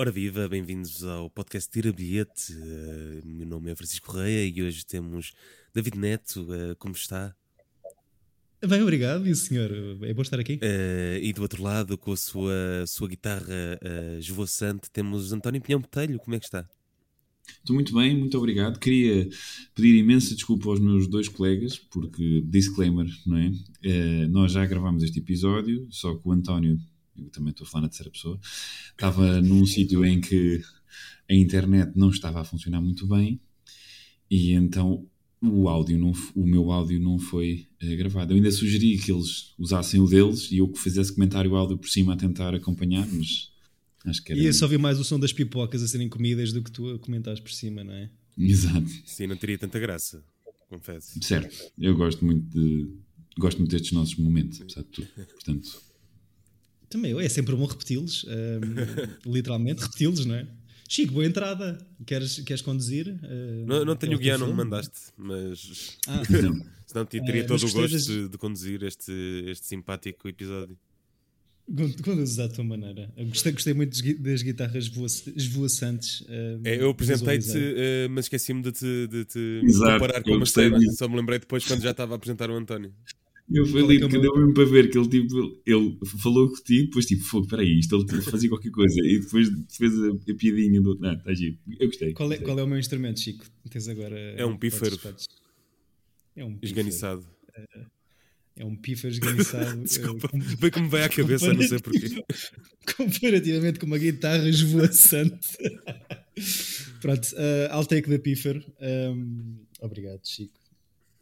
Ora viva, bem-vindos ao podcast Tira Bilhete. Uh, meu nome é Francisco Correia e hoje temos David Neto. Uh, como está? Bem, obrigado. E o senhor? É bom estar aqui. Uh, e do outro lado, com a sua, sua guitarra uh, esvoaçante, temos António Pinhão Botelho. Como é que está? Estou muito bem, muito obrigado. Queria pedir imensa desculpa aos meus dois colegas, porque, disclaimer, não é? Uh, nós já gravámos este episódio, só que o António eu também estou a falar na terceira pessoa, estava num sítio em que a internet não estava a funcionar muito bem e então o áudio não, o meu áudio não foi uh, gravado. Eu ainda sugeri que eles usassem o deles e eu que fizesse comentário áudio por cima a tentar acompanhar, mas acho que era... E eu só vi mais o som das pipocas a serem comidas do que tu a comentares por cima, não é? Exato. Sim, não teria tanta graça, confesso. Certo, eu gosto muito de gosto muito destes nossos momentos, apesar de tudo. Portanto, também é sempre bom repeti-los, um, literalmente, repeti-los, não é? Chico, boa entrada. Queres, queres conduzir? Uh, não, não tenho o guião, não me mandaste, mas. Ah. Senão teria uh, todo o gosto de, de, conduzir este, este simpático episódio. Conduzes à tua maneira. Eu gostei, gostei muito das guitarras esvoaçantes. Uh, é, eu apresentei-te, uh, mas esqueci-me de te, de te comparar com uma cena. Só me lembrei depois quando já estava a apiatar o António. Eu falei é que deu mesmo para ver que ele, tipo, ele falou contigo, depois tipo, fogo, peraí, isto ele fazia qualquer coisa e depois fez a, a piadinha do. Não, está giro. Eu gostei. Qual é, qual é o meu instrumento, Chico? Tens agora. É um pífaro. É um. Esganiçado. É, é um pífaro esganiçado. Desculpa, bem que me vai à cabeça, não sei porquê. Comparativamente com uma guitarra esvoaçante. Pronto, uh, I'll take the pífaro. Um, obrigado, Chico.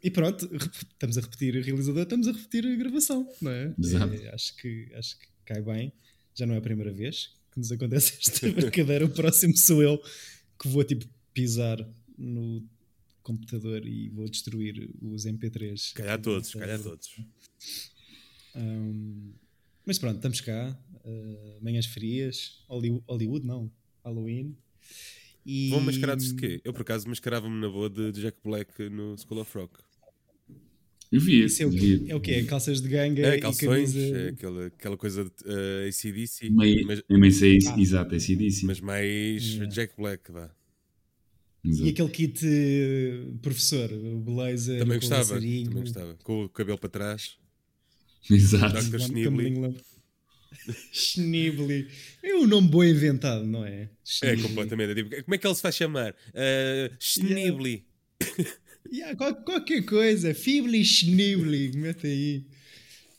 E pronto, estamos a repetir o realizador, estamos a repetir a gravação, não é? Exato. É, acho, que, acho que cai bem. Já não é a primeira vez que nos acontece esta brincadeira. O próximo sou eu que vou tipo pisar no computador e vou destruir os MP3. Calhar todos, calhar todos. Um, mas pronto, estamos cá. Uh, manhãs frias, Hollywood, Hollywood não, Halloween. E... Vão mascarados de quê? Eu por acaso mascarava-me na boa de Jack Black no School of Rock. Eu vi isso. É o, quê? é o quê? Calças de ganga é, calções, e camisa... É aquela, aquela coisa de uh, ACDC. Meio, mas, mas é, ah. exato, ACDC. Mas mais yeah. Jack Black, vá. Exato. E aquele kit uh, professor, o blazer também gostava, também gostava. Com o cabelo para trás. Exato. Dr. Schneebly. Schneebly. É um nome bom inventado, não é? É, completamente. Tipo, como é que ele se faz chamar? Uh, Schneebly. Yeah. Yeah, qualquer coisa, Fibli Schnibli, mete aí.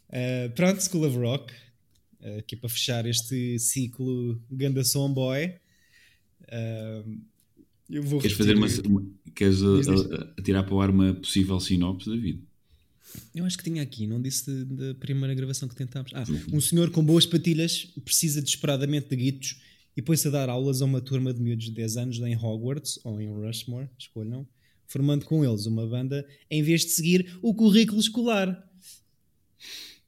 Uh, pronto, School of Rock, uh, aqui para fechar este ciclo Ganda Boy. Uh, eu vou queres fazer uma, uma queres atirar para o ar uma possível sinopse da vida? Eu acho que tinha aqui, não disse da primeira gravação que tentámos. Ah, um senhor com boas patilhas precisa desesperadamente de guitos e põe-se a dar aulas a uma turma de miúdos de 10 anos em Hogwarts ou em Rushmore, escolham formando com eles uma banda, em vez de seguir o currículo escolar.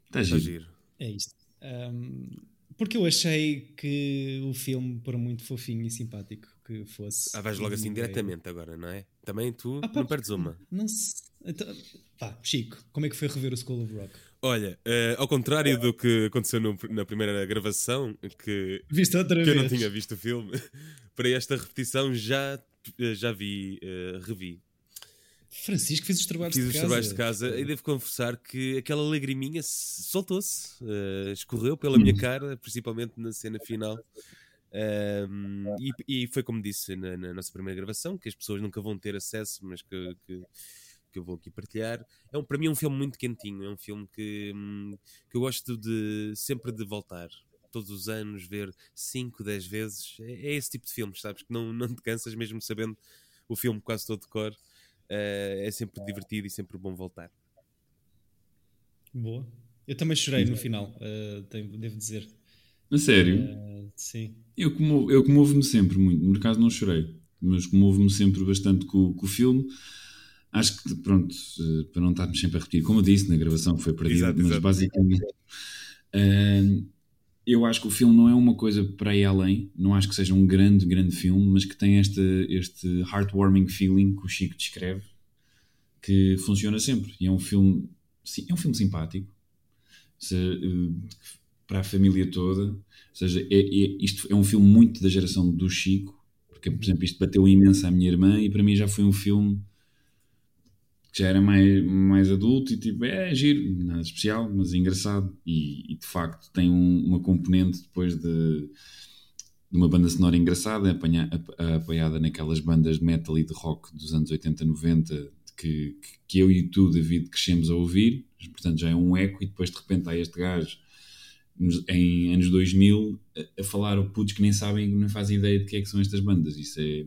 Está giro. É isto. Um, porque eu achei que o filme, por muito fofinho e simpático que fosse. Ah, vais logo assim diretamente agora, não é? Também tu ah, pá, não perdes uma. Não se... então, pá, Chico, como é que foi rever o School of Rock? Olha, uh, ao contrário do que aconteceu no, na primeira gravação, que, Viste outra que vez. eu não tinha visto o filme, para esta repetição já, já vi, uh, revi Francisco fez os trabalhos fiz de casa. Fiz os trabalhos de casa e devo confessar que aquela lagriminha soltou-se, uh, escorreu pela minha cara, principalmente na cena final. Um, e, e, foi como disse na, na, nossa primeira gravação, que as pessoas nunca vão ter acesso, mas que, que, que eu vou aqui partilhar. É um, para mim é um filme muito quentinho, é um filme que, hum, que eu gosto de sempre de voltar. Todos os anos, ver 5, 10 vezes. É, é, esse tipo de filmes, sabes? Que não, não te cansas mesmo sabendo o filme quase todo de cor é sempre divertido e sempre bom voltar. Boa. Eu também chorei no final, uh, tenho, devo dizer. A sério? Uh, sim. Eu, comovo, eu comovo-me sempre muito. No caso, não chorei, mas comovo-me sempre bastante com, com, o filme. Acho que, pronto, para não estarmos sempre a repetir, como eu disse na gravação que foi perdida, mas exato. basicamente. Uh, eu acho que o filme não é uma coisa para ir além, não acho que seja um grande, grande filme, mas que tem este, este heartwarming feeling que o Chico descreve, que funciona sempre. E é um filme, sim, é um filme simpático. Se, uh, para a família toda. Ou seja, é, é, isto é um filme muito da geração do Chico, porque, por exemplo, isto bateu imenso à minha irmã e para mim já foi um filme que já era mais, mais adulto e tipo, é giro, nada especial, mas engraçado. E, e de facto tem um, uma componente depois de, de, uma banda sonora engraçada, apanha, apoiada naquelas bandas de metal e de rock dos anos 80, 90, que, que eu e tu, David, crescemos a ouvir. Portanto, já é um eco, e depois de repente há este gajo em anos 2000 a, a falar a putos que nem sabem, nem fazem ideia de que é que são estas bandas. Isso é,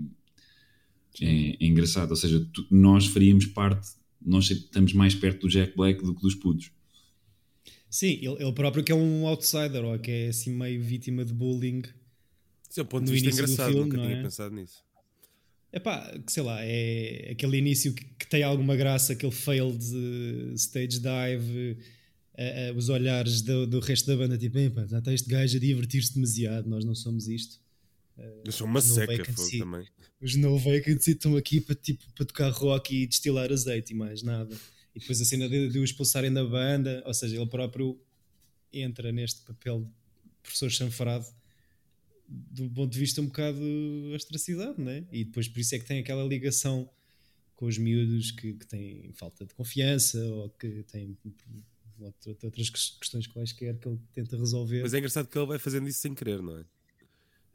é, é, engraçado. Ou seja, tu, nós faríamos parte, nós estamos mais perto do Jack Black do que dos putos. Sim, ele, ele próprio que é um outsider, ou que é assim meio vítima de bullying. Isso é um ponto de vista engraçado, filme, nunca tinha é? pensado nisso. É pá, sei lá, é aquele início que, que tem alguma graça, aquele failed stage dive, uh, uh, os olhares do, do, resto da banda, tipo, pá, já está este gajo a divertir-se demasiado, nós não somos isto. Eu sou uma seca também. Os No Vacancy estão aqui para, tipo, para tocar rock e destilar azeite e mais nada. E depois a cena de, de o expulsarem da banda, ou seja, ele próprio entra neste papel de professor chanfrado do ponto de vista um bocado ostracidade, né? E depois por isso é que tem aquela ligação com os miúdos que, que têm falta de confiança ou que têm outras questões quaisquer que ele tenta resolver. Mas é engraçado que ele vai fazendo isso sem querer, não é?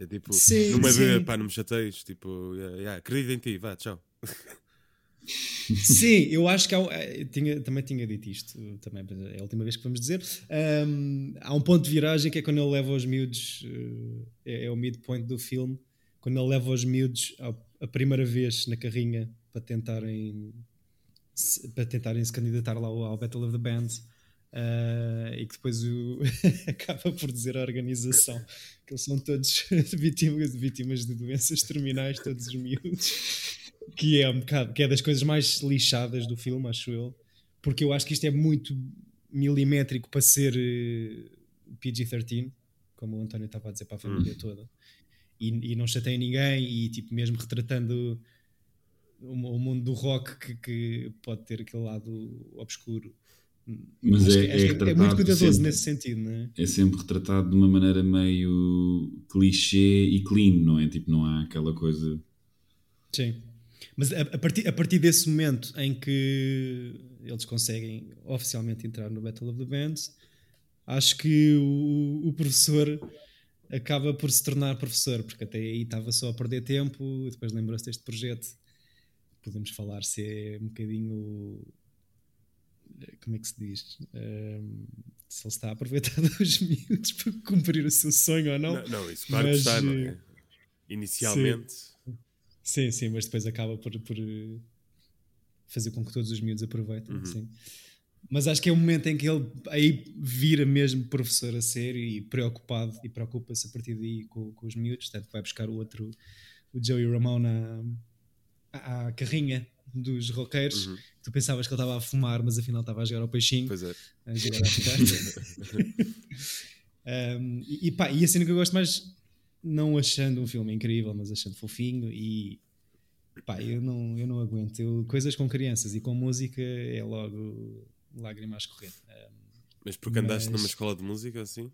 É tipo, sim, numa sim. pá, não me chateias, tipo, yeah, yeah, acredito em ti, vá, tchau. Sim, eu acho que há, eh, tinha, também tinha dito isto, também é a última vez que vamos dizer. Um, há um ponto de viragem que é quando ele leva os miúdos, uh, é, é, o midpoint do filme, quando ele leva os miúdos a, a primeira vez na carrinha para tentarem para tentarem se candidatar lá ao, ao Battle of the Bands. Uh, e que depois o acaba por dizer à organização que eles são todos vítimas, vítimas de doenças terminais, todos os miúdos que é um bocado, que é das coisas mais lixadas do filme, acho eu, porque eu acho que isto é muito milimétrico para ser uh, eh, PG-13, como o António estava a dizer para a família hum. toda, e, e, não chateia ninguém, e tipo, mesmo retratando o, o mundo do rock que, que, pode ter aquele lado obscuro. Mas é, é, é, é, muito cuidadoso sempre, nesse sentido, não é? É sempre retratado de uma maneira meio clichê e clean, não é? Tipo, não há aquela coisa. Sim. Mas a, a, partir, a partir desse momento em que eles conseguem oficialmente entrar no Battle of the Bands, acho que o, o professor acaba por se tornar professor, porque até aí estava só a perder tempo, depois lembrou-se deste projeto. Podemos falar se é um bocadinho. Como é que se diz? Um, se ele está a aproveitar dos miúdos para cumprir o seu sonho ou não. Não, não isso claro Mas, que está, não é? Inicialmente. Sim Sim, sim, mas depois acaba por, por eh, fazer com que todos os miúdos aproveitem. Uhum. Sim. Mas acho que é o momento em que ele aí vira mesmo professor a sério e preocupado e preocupa-se a partir daí com, com os miúdos. Portanto, vai buscar o outro, o Joey Ramone, à, à carrinha dos roqueiros. Uhum. Tu pensavas que ele estava a fumar, mas afinal estava a jogar ao peixinho. Pois é. A jogar a um, e, e, pá, e a cena que eu gosto mais não achando um filme incrível, mas achando fofinho e pá, eu não, eu não aguento. Eu, coisas com crianças e com música é logo lágrimas a escorrer. mas porque mas... andaste numa escola de música assim?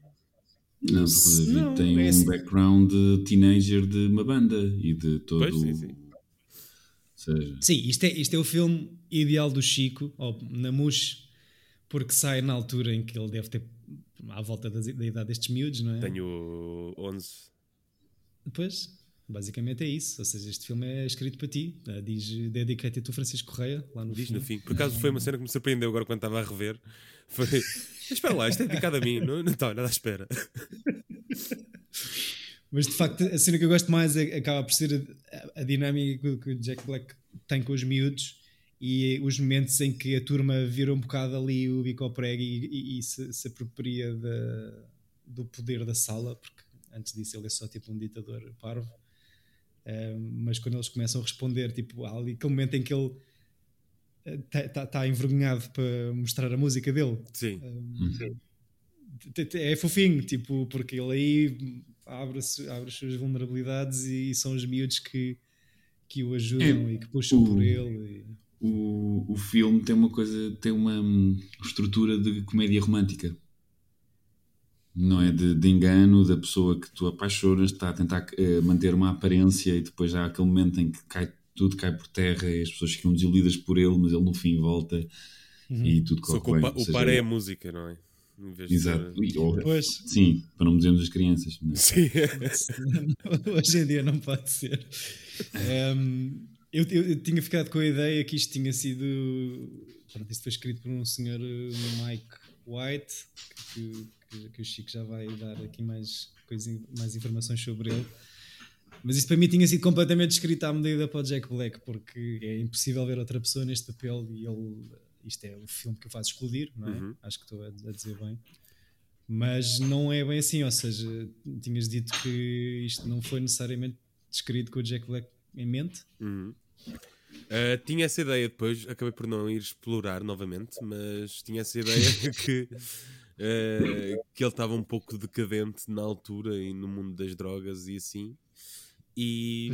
Não, porque o David tem é um assim. background de teenager de uma banda e de todo. Pois, sim, sim. Seja... Sim, isto é, isto é o filme ideal do Chico, ou na Mush, porque sai na altura em que ele deve ter à volta da, da idade destes miúdos, não é? Tenho 11. Pois, basicamente é isso. Ou seja, este filme é escrito para ti. Uh, diz Dedicated to Francisco Correia, lá no Diz fim. no fim. Por acaso foi uma cena que me surpreendeu agora quando estava a rever. Foi. espera lá, isto é dedicado a mim, não, não está nada à espera. Mas de facto, a cena que eu gosto mais é, acaba por ser a, a dinâmica que o Jack Black tem com os miúdos e os momentos em que a turma vira um bocado ali o bico ao prego e, e, e se, se apropria de, do poder da sala, porque antes disso ele é só tipo um ditador parvo. mas quando eles começam a responder, tipo, há ali aquele momento em que ele está eh, tá, tá envergonhado para mostrar a música dele. Sim. Um, é fofinho, tipo, porque ele aí abre, abre as suas vulnerabilidades e são os miúdos que, que o ajudam é, e que puxam o, por ele. E... O, o filme tem uma coisa, tem uma hum, estrutura de comédia romântica não é? De, de engano da pessoa que tu apaixonas, está a tentar uh, manter uma aparência e depois há aquele momento em que cai, tudo cai por terra e as pessoas ficam desiludidas por ele, mas ele no fim volta uhum. e tudo corre bem. O, pa, o par é a música, não é? Exato. De... Ou, sim, para não dizermos as crianças. Mas... Sim. Hoje em dia não pode ser. Um, eu, eu, eu, tinha ficado com a ideia que isto tinha sido. Pronto, isto foi escrito por um senhor Mike White, que, que, que o Chico já vai dar aqui mais, coisa, mais informações sobre ele. Mas isso para mim tinha sido completamente escrito à medida para o Jack Black, porque é impossível ver outra pessoa neste papel e ele isto é o filme que o faz explodir, não é? Uhum. Acho que estou a, a, dizer bem. Mas não é bem assim, ou seja, tinhas dito que isto não foi necessariamente escrito com o Jack Black em mente. Uhum. Uh, tinha essa ideia depois, acabei por não ir explorar novamente, mas tinha essa ideia que, uh, que ele estava um pouco decadente na altura e no mundo das drogas e assim. E,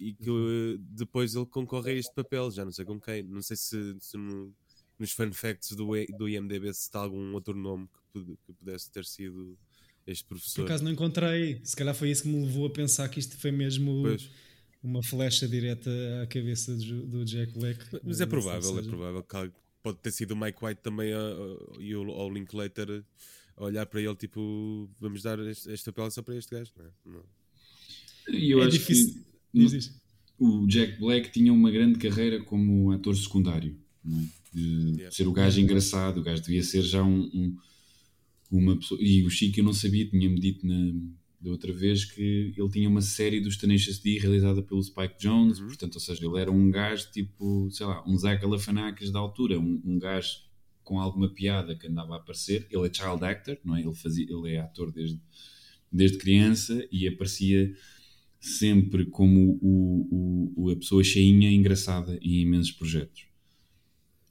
e que depois ele concorre a este papel, já não sei com quem, não sei se, se no, nos fun facts do, do IMDB se está algum outro nome que, que pudesse ter sido este professor. Por acaso não encontrei, se calhar foi isso que me levou a pensar que isto foi mesmo pois. uma flecha direta à cabeça do, do Jack Black. Mas é provável, é provável que pode ter sido o Mike White também e o, o Linklater a olhar para ele tipo vamos dar este, este papel só para este gajo, não é? Não. Eu é acho difícil. que o Jack Black tinha uma grande carreira como ator secundário, é? de yeah. ser o gajo engraçado, o gajo devia ser já um, um, uma pessoa. E o Chico eu não sabia, tinha-me dito na, da outra vez que ele tinha uma série dos Tenacious D realizada pelo Spike Jones, uhum. portanto, ou seja, ele era um gajo tipo, sei lá, um Zach Galifianakis da altura, um, um gajo com alguma piada que andava a aparecer. Ele é child actor, não é? Ele, fazia, ele é ator desde, desde criança e aparecia sempre como o, o, a pessoa cheinha engraçada em imensos projetos.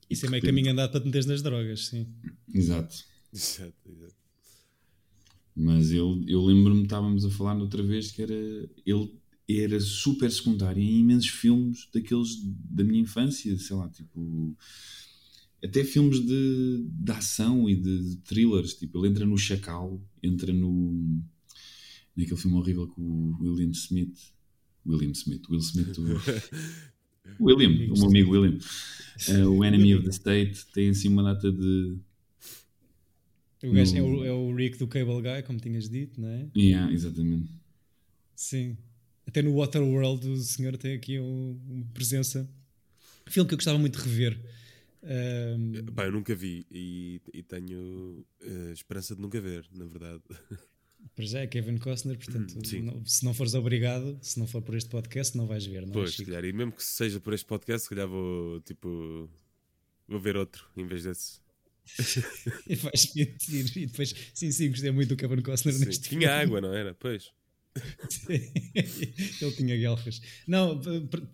Isso é meio caminho andado para te meteres nas drogas, sim. Exato. Exato, exato. Mas ele, eu lembro-me, estávamos a falar outra vez que era ele era super secundário em imensos filmes daqueles da minha infância, sei lá, tipo até filmes de, de ação e de, de thrillers, tipo, ele entra no Chacal, entra no naquele filme horrível com o William Smith William Smith, Will Smith o, William, o meu amigo William uh, o Enemy of the State tem assim uma data de. O gajo no... é, o, é o Rick do Cable Guy, como tinhas dito, não é? Yeah, exatamente. Sim. Até no Waterworld o senhor tem aqui um, uma presença. Filme que eu gostava muito de rever. Um... Pá, eu nunca vi e, e tenho uh, esperança de nunca ver, na verdade. Para já é Kevin Costner, portanto, não, se não fores obrigado, se não for por este podcast, não vais ver, não é, Pois, é, calhar, e mesmo que seja por este podcast, se calhar vou, tipo, vou ver outro em vez desse. e vais mentir, e depois, sim, sim, gostei muito do Kevin Costner sim, neste Tinha filme. água, não era? Pois. Ele tinha guelras. Não,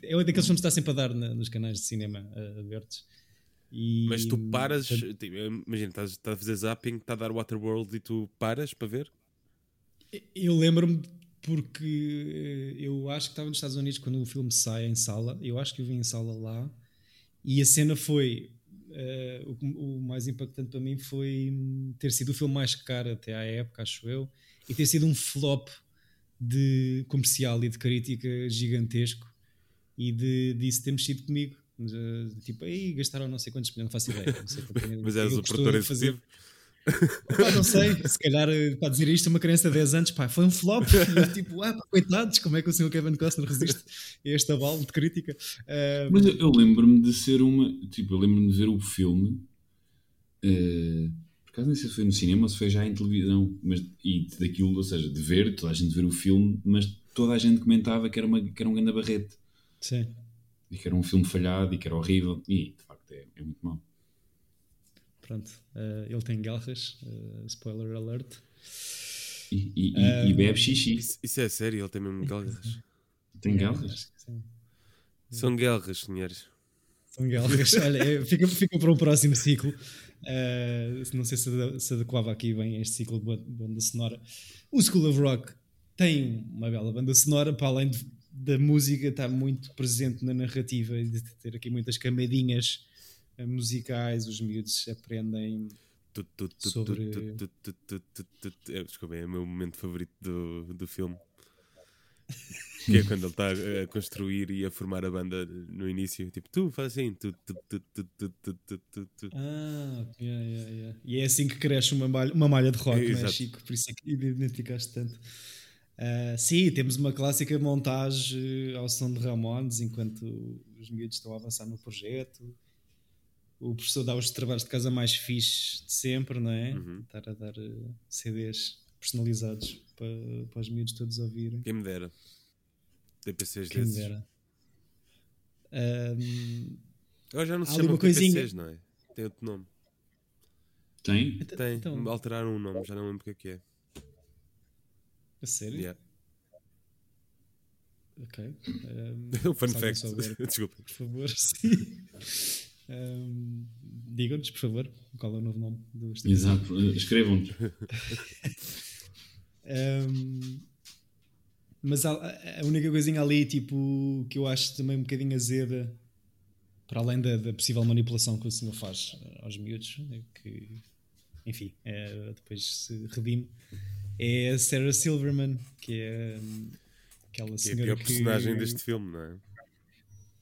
é um daqueles filmes que está sempre a dar nos canais de cinema uh, abertos. E, Mas tu paras, tipo, imagina, estás, estás a fazer zapping, está a dar Waterworld e tu paras para ver? Eu lembro-me porque eh, eu acho que estava nos Estados Unidos quando o filme sai em sala. Eu acho que eu vi em sala lá. E a cena foi. Uh, o, o, mais impactante para mim foi ter sido o filme mais caro até à época, acho eu, e ter sido um flop de comercial e de crítica gigantesco. E de, disso temos sido comigo. Uh, tipo, aí gastaram não sei quantos milhões, não faço ideia. Não sei Mas és o produtor executivo? Pá, não sei, se calhar eh, para dizer isto, uma criança de 10 anos, pá, foi um flop. Tipo, ah, coitados, como é que o senhor Kevin Costner resiste a este abalo de crítica? Uh, Mas eu, eu lembro-me de ser uma. Tipo, eu lembro-me de ver o filme. Uh, por acaso nem sei se foi no cinema ou se foi já em televisão. Mas, e daquilo, ou seja, de ver, toda a gente ver o filme, mas toda a gente comentava que era, uma, que era um grande barrete. Sim. E que era um filme falhado e que era horrível. E de facto é, é muito mau. Pronto, uh, ele tem garras, uh, spoiler alert. E, e, um, e bebe xixi. Isso, isso, é sério, ele tem mesmo garras. Tem garras? São garras, senhores. São garras. Olha, é, fica, fica para um próximo ciclo. Uh, não sei se, se adequava aqui bem a este ciclo de banda sonora. O School of Rock tem uma bela banda sonora, para além de, da música, está muito presente na narrativa e de ter aqui muitas camadinhas musicais, os miúdos aprendem Tu, tu, tu, Sobre-. É, Desculpa, é o meu momento favorito do, do filme. Que é quando ele está a construir e a formar a banda no início. Tipo, tu faz assim. Tu, tu, tu, tu, tu, tu, tu, tu. Ah, yeah, yeah, yeah. e é assim que cresce uma malha, uma malha de rock, não é. Chico? Por isso é que identificaste tanto. Ah, sim, temos uma clássica montagem ao som de Ramones enquanto os miúdos estão a avançar no projeto. O professor dá os trabalhos de casa mais fixe de sempre, não é? Uhum. Estar a dar eh, CDs personalizados para, para os miúdos todos ouvirem. Quem me dera. DPCs Quem me desses. dera. Ahm, Agora já não se chamam uma coisinha- DPCs, não é? Tem outro nome. Tem? Tem. então- Alteraram um nome, já não lembro o que é que é. a sério? Yeah. Ok. Um fun fact. souber, Desculpa. por favor, sim. Ahm, Digam-nos, por favor, qual é o novo nome do estúdio. Exato. Eh, Escrevam-nos. Ahm, mas a, a única coisinha ali, tipo, que eu acho também um bocadinho azeda, para além da, da possível manipulação que o senhor faz eh, aos miúdos, é que, enfim, é, depois se redime, é a Sarah Silverman, que é hum, aquela Que é a senhora pior que... personagem deste filme, não é?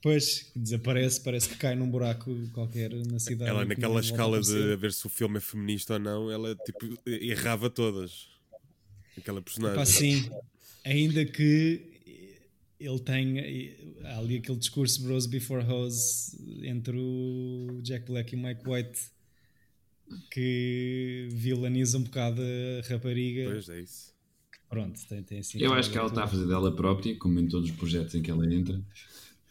Pois, que desaparece, parece que cai num buraco qualquer na cidade. Ela, que naquela escala de a ver se o filme é feminista ou não, ela tipo errava todas. Aquela personagem. Pá, sim, ainda que ele tenha há ali aquele discurso Bros Before Hoes entre o Jack Black e o Mike White que vilaniza um bocado a rapariga. Pois é isso. Pronto, tem, tem assim. Eu acho que ela está a fazer dela própria, como em todos os projetos em que ela entra.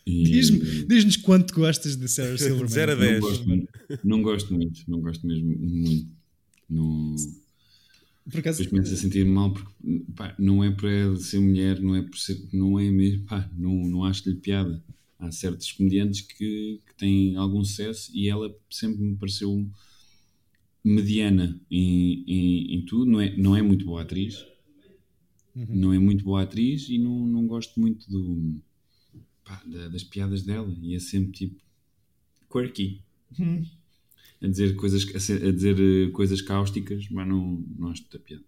E Diz-me- Diz-nos quanto gostas de Sarah Silverman. Zero a não dez. gosto, muito, não gosto muito, não gosto mesmo muito. Não, Por acaso, depois começo a sentir mal porque pá, não é por ela ser mulher, não é por ser, não é mesmo, pá, não, não acho-lhe piada. Há certos comediantes que, que têm algum sucesso e ela sempre me pareceu mediana em, em, em tudo, não é, não é muito boa atriz, Uhum. não é muito boa atriz e não, não gosto muito do, pá, da- das piadas dela e é sempre tipo quirky Hum. a dizer coisas, a, ser- a dizer eh, coisas cáusticas, mas não, não acho muita piada.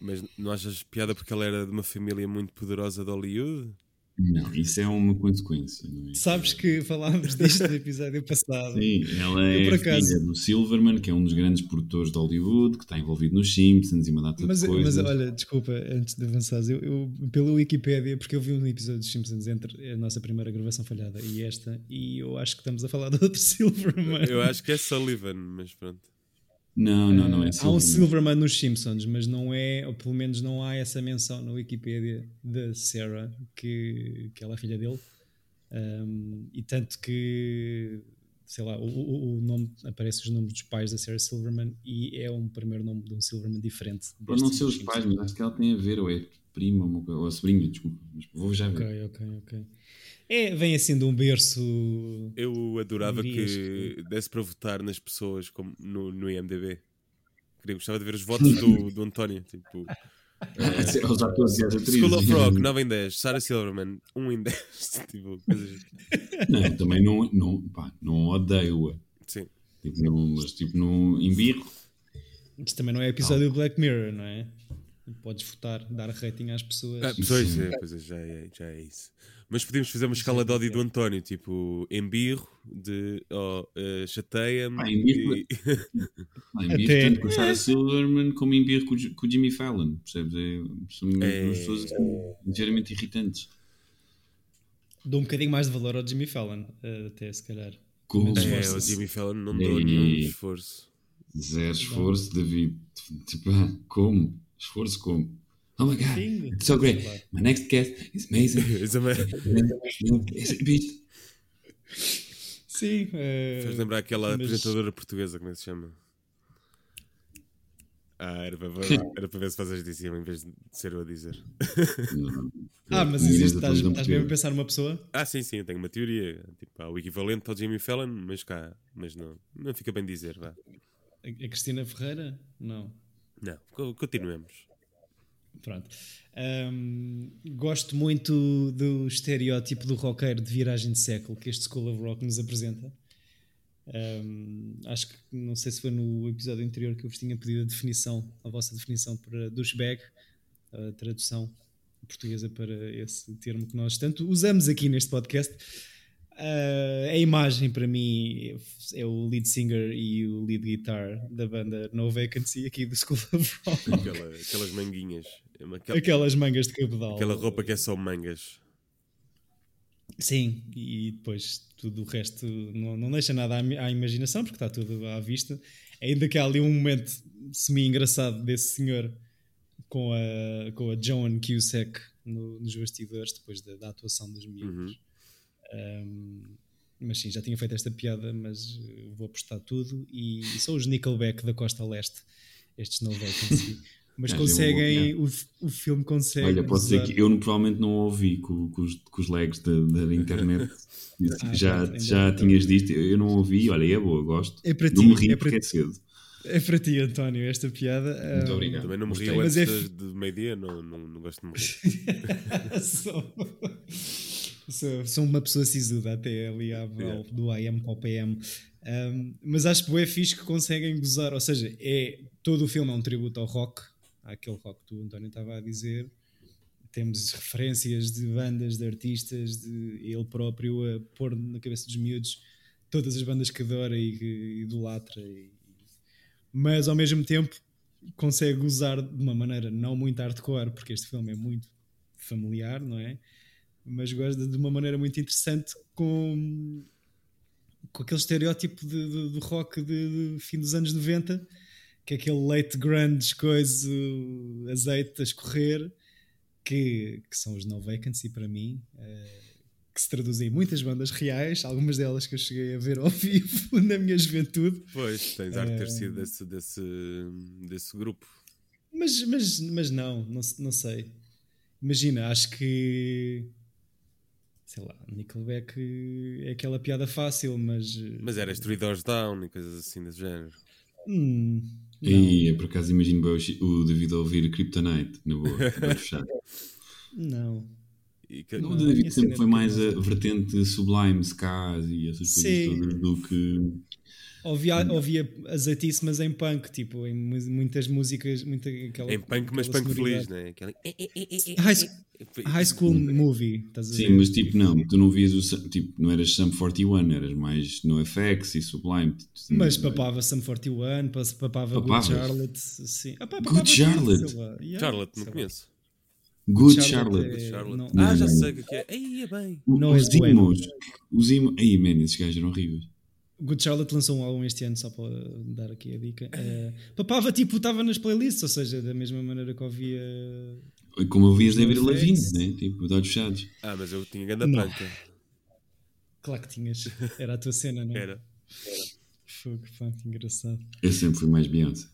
Mas não achas piada porque ela era de uma família muito poderosa de Hollywood? Não, isso é uma consequência, não é? sabes que falámos disto no episódio passado. Sim, ela Eu, é por acaso- filha do Silverman, que é um dos grandes produtores de Hollywood, que está envolvido nos Simpsons e uma data Mas, de mas coisas. olha, desculpa, antes de avançares, eu, eu pela Wikipédia, porque eu vi um episódio dos Simpsons entre a nossa primeira gravação falhada e esta, e eu acho que estamos a falar de outro Silverman. Eu acho que é Sullivan, mas pronto. Não, não, não é Há um Silverman. Nos Simpsons, mas não é, ou pelo menos não há essa menção na Wikipédia da Sarah, que, que ela é filha dele. Um, e tanto que, sei lá, o, o, o nome, aparece os nomes dos pais da Sarah Silverman e é um primeiro nome de um Silverman diferente. Pode não ser os pais, mas acho que ela tem a ver, ou é prima, ou a sobrinha, desculpa. Mas vou já ver. Ok, ok, ok. É, vem assim de um berço. Eu adorava que desse para votar nas pessoas como no, no IMDB. Queria, gostava de ver os votos do, do António. Tipo, Os atores e as atrizes. School of Rock, 9 em 10. Sarah Silverman, 1 em 10. tipo, coisas. Não, também não, não, pá, não odeio-a. Sim. Tipo, não, mas tipo, não embirro. Isto também não é episódio do Black Mirror, não é? Podes votar, dar rating às pessoas. Ah, pois é, pois é, já, é, já é isso. Mas podíamos fazer uma escala de ódio do António, tipo, embirro, de oh, eh, chateia-me. Ah, embirro- e- Ah, embirro Até- tanto com a Sarah Silverman como embirro com, o com o Jimmy Fallon. Percebes? É, são É. duas pessoas assim, ligeiramente irritantes. Dou um bocadinho mais de valor ao Jimmy Fallon, eh, até se calhar. Como Mas É, o. Jimmy Fallon não deu nenhum esforço. Zero esforço, David. Tipo, ah, como? Esforço como? Oh my god, it's so great. My next guest is amazing. É uma- Bicho. Sim. eh, Faz lembrar aquela mas- apresentadora portuguesa, como é que se chama? Ah, era para, era para ver se fazes de cima em vez de ser eu a dizer. Ah, mas existe, estás, estás mesmo a pensar numa pessoa? Ah, sim, sim, eu tenho uma teoria. Tipo, há o equivalente ao Jimmy Fallon, mas cá, mas não, não fica bem dizer, vá. A a Cristina Ferreira? Não. Não, co- continuemos. Pronto. Ahm, gosto muito do estereótipo do roqueiro de viragem de século que este School of Rock nos apresenta. Um, acho que não sei se foi no episódio anterior que eu vos tinha pedido a definição, a vossa definição para douchebag, a tradução portuguesa para esse termo que nós tanto usamos aqui neste podcast. Uh, a imagem para mim é o lead singer e o lead guitar da banda No Vacancy aqui do School of Rock. Aquela, aquelas manguinhas. Aquela, Aquelas mangas de cabedal. aquela roupa que é só mangas. Sim, e depois tudo o resto não, não deixa nada à, à imaginação, porque está tudo à vista. Ainda que há ali um momento semi-engraçado desse senhor com a, com a Joan Cusack no- nos bastidores, depois da, da atuação dos miúdos. Um, mas sim, já tinha feito esta piada, mas eh, vou apostar tudo. E, são os Nickelback da Costa Leste, estes não vacancy. Mas Ah, uma conseguem, boa o, o filme consegue. Olha, posso dizer usar- que eu provavelmente não ouvi com, com os, com os legs da, da internet. Ah, já pronto, ainda já bem. tinhas dito, eu não ouvi, olha, é boa, gosto. É para não me ti, ri é porque para é cedo. É para ti, António, esta piada. Muito Um, obrigado. Também não me rio Mas antes é de, de meio-dia, não, não, não gosto de morrer. sou, sou, sou uma pessoa sisuda até ali Yeah. volta do AM para o PM. Um, mas acho que é fixe que conseguem gozar, ou seja, é, todo o filme é um tributo ao rock, àquele rock que o António estava a dizer. Temos referências de bandas, de artistas, de ele próprio a pôr na cabeça dos miúdos todas as bandas que adora e que idolatra. E, mas ao mesmo tempo consegue usar de uma maneira não muito hardcore, porque este filme é muito familiar, não é? Mas gosta de uma maneira muito interessante com, com aquele estereótipo de, de- do rock de, de fim dos anos 90, que é aquele late grunge, coisa, azeite a escorrer, que, que são os No Vacancy para mim. eh, que se traduzem em muitas bandas reais, algumas delas que eu cheguei a ver ao vivo na minha juventude. Pois, tens arte de ter Eh, sido desse, desse, desse grupo. Mas, mas, mas não, não, não sei. Imagina, acho que. Sei lá, Nickelback é aquela piada fácil, mas. Mas era Three Doors Down e coisas assim desse género. Hum. E é por acaso imagino o David a ouvir Kryptonite, na boa, vai fechar. Não. Que- O Não, a David sempre é foi mais a vertente sublime, ska e essas coisas todas do que. Ouvia, ouvia azeitice, mas em punk, tipo, em mu- muitas músicas. Muita, aquela, Em punk, mas punk feliz, né? Aquela... High, Sc- High School Movie, estás a ver? Sim, mas tipo, não, tu não vias o. Tipo, não eras Sum 41, eras mais no FX e Sublime. Mas papava Sum 41, pas- papava Good? Charlotte, sim. Ah, pá, Good papava tudo, Charlotte? Charlotte, não conheço. Good Charlotte Charlotte. é- Charlotte. não- Ah, já sei o que é é. Aí é bem. O- Não os bueno. imos. Os imos. Aí, man, esses gajos eram horríveis. Good Charlotte lançou um álbum este ano, só para dar aqui a dica. Eh, papava, tipo, estava nas playlists, ou seja, da mesma maneira que ouvia. Como ouvias David Lavigne, né? Tipo, de olhos fechados. Ah, mas eu tinha grande panca. Claro que tinhas. Era a tua cena, não é? Era. Fogo, pá, que engraçado. Eu sempre fui mais Beyoncé.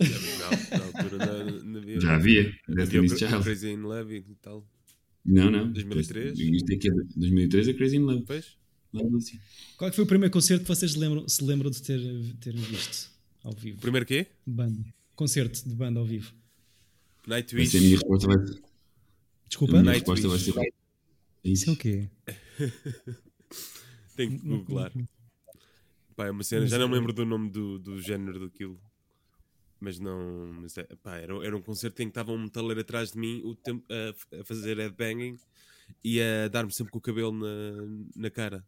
Não, na altura na, na, na, Já havia. havia Destiny's Child. Crazy in Love e tal. Não, não. 2003? Isto aqui é de 2003 é Crazy in Love. Lembro assim. Qual é que foi o primeiro concerto que vocês lembram, se lembram de ter, terem visto ao vivo? Primeiro quê? Banda. Concerto de banda ao vivo. Vai Nightwish. ser a minha resposta vai ser. Desculpa? A minha Nightwish. resposta vai ser. Isso é o quê? Tenho que googlar. Pá, é uma cena, já não me lembro do nome do, do género daquilo. Mas não. Mas é, pá, era, era um concerto em que estava um metaleiro atrás de mim o tempo, a, a fazer headbanging e a dar-me sempre com o cabelo na, na cara.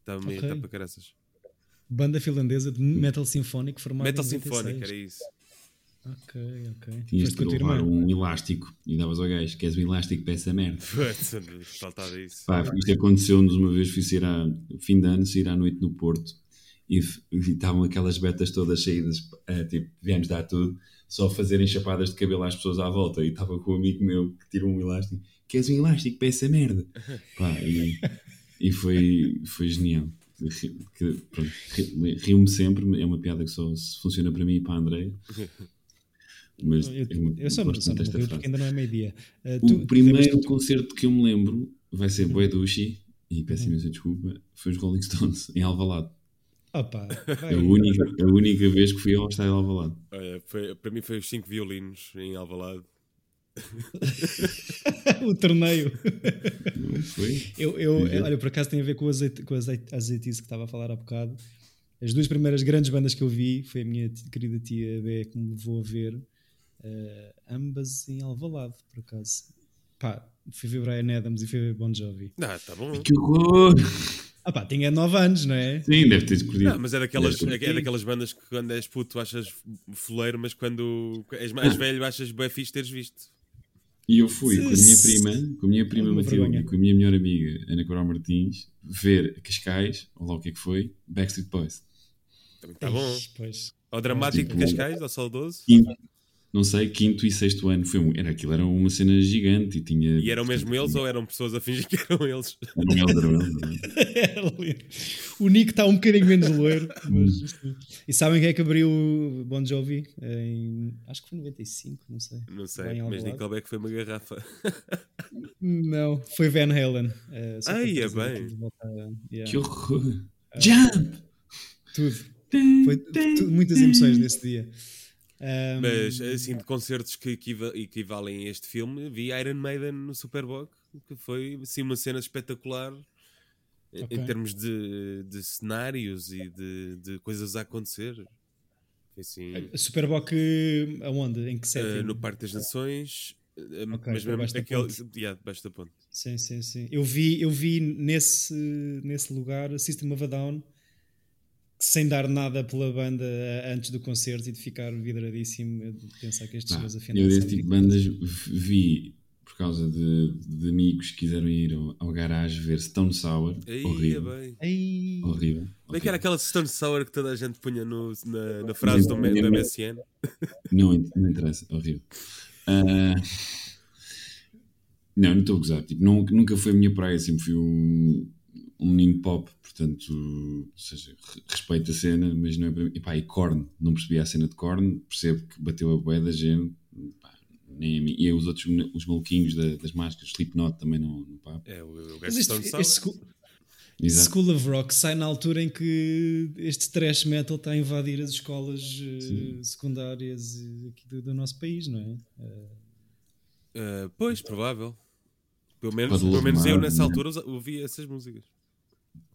Estava meio Ok. a para caraças. Banda finlandesa de metal sinfónico formada Metal em 96. Sinfónico, era isso. Ok, ok. Tinhas de levar um elástico e davas ao gajo. Queres um elástico para essa merda? Faltava isso. Pá, isto aconteceu-nos uma vez, fui sair à fim de ano, sair à noite no Porto e, e estavam aquelas betas todas saídas, eh, tipo, viemos dar tudo, só fazerem chapadas de cabelo às pessoas à volta. E estava com um amigo meu que tirou um elástico, queres um elástico para essa merda? Pá, e, e foi, foi genial. Rio-me sempre, é uma piada que só funciona para mim e para a André. Mas Eu, uma- eu só rio frase. porque ainda não é meio-dia. Uh, O tu- primeiro lembras-te- concerto que eu me lembro vai ser Boé Dushi, e peço imensa desculpa, foi os Rolling Stones, em Alvalade. Opa, É a única, a única vez que fui ao estádio de Alvalade. Olha, foi, para mim foi os 5 violinos em Alvalade. o torneio. Não foi? Eu, eu, Uhum. olha, por acaso tem a ver com o azeite, com azeite, azeitice que estava a falar há bocado. As duas primeiras grandes bandas que eu vi foi a minha querida tia B que me levou a ver, uh, ambas em Alvalade, por acaso. Pá, fui ver Brian Adams e fui ver Bon Jovi. Ah, tá bom. Que horror! Ah pá, tinha 9 anos, não é? Sim, deve ter escolhido. Não, mas é daquelas, ter é daquelas bandas que quando és puto achas foleiro, mas quando és mais velho achas bem fixe teres visto. E eu fui com a minha prima, com a minha prima Matilde e com a minha melhor amiga Ana Coral Martins ver Cascais, ou lá o que é que foi, Backstreet Boys. Também tá bom. Pois. Ao dramático de Tipo, Cascais, ao saudoso. Não sei, quinto e sexto ano. Foi um, era aquilo, era uma cena gigante e tinha. E eram mesmo eles ou eram pessoas a fingir que eram eles? Eram eles, eram eles, o Nick está um bocadinho menos loiro. Mas, sim. e sabem quem é que abriu o Bon Jovi? Em, acho que foi 95, não sei. Não sei, Bem mas. Nickelback foi uma garrafa. Não, foi Van Halen. para Ai, é bem. volta yeah, Que horror! Jump! Tudo. Foi tu- muitas emoções nesse dia. Ahm, Mas assim, de concertos que equiva- equivalem a este filme, vi Iron Maiden no Superboc, que foi assim, uma cena espetacular em- Ok. em termos de, de cenários e de, de coisas a acontecer. Foi assim, Superboc eh, aonde? Em que eh, setting? no Parque das Nações, eh, Ok, mas mesmo aquele. Yeah, debaixo da ponte. Sim, sim, sim. Eu vi, eu vi nesse, nesse lugar System of a Down sem dar nada pela banda antes do concerto e de ficar vidradíssimo de pensar que estes senhores afinal eu desse tipo de bandas vi por causa de, de amigos que quiseram ir ao, ao garagem ver Stone Sour. Aí, horrível. é bem. Horrível. Como é que era aquela Stone Sour que toda a gente punha no- na, na frase do, Não, do não. MSN? Não, não interessa, horrível. Ah, não, não estou a gozar. Tipo, não- nunca foi a minha praia, sempre fui um, um menino pop, portanto, ou seja, re- respeito a cena, mas não é para mim. E pá, e Korn, não percebi a cena de Korn, percebo que bateu a boé da gente, pá, nem a mim. E os outros, os maluquinhos da- das máscaras, Slipknot também não, não pá. É, o, o Mas este. School, Exato. School of Rock sai na altura em que este trash metal está a invadir as escolas Sim. secundárias eh, aqui do, do nosso país, não é? Eh, Uh, pois, provável. Pelo menos, pelo menos eu nessa né? altura ouvia essas músicas.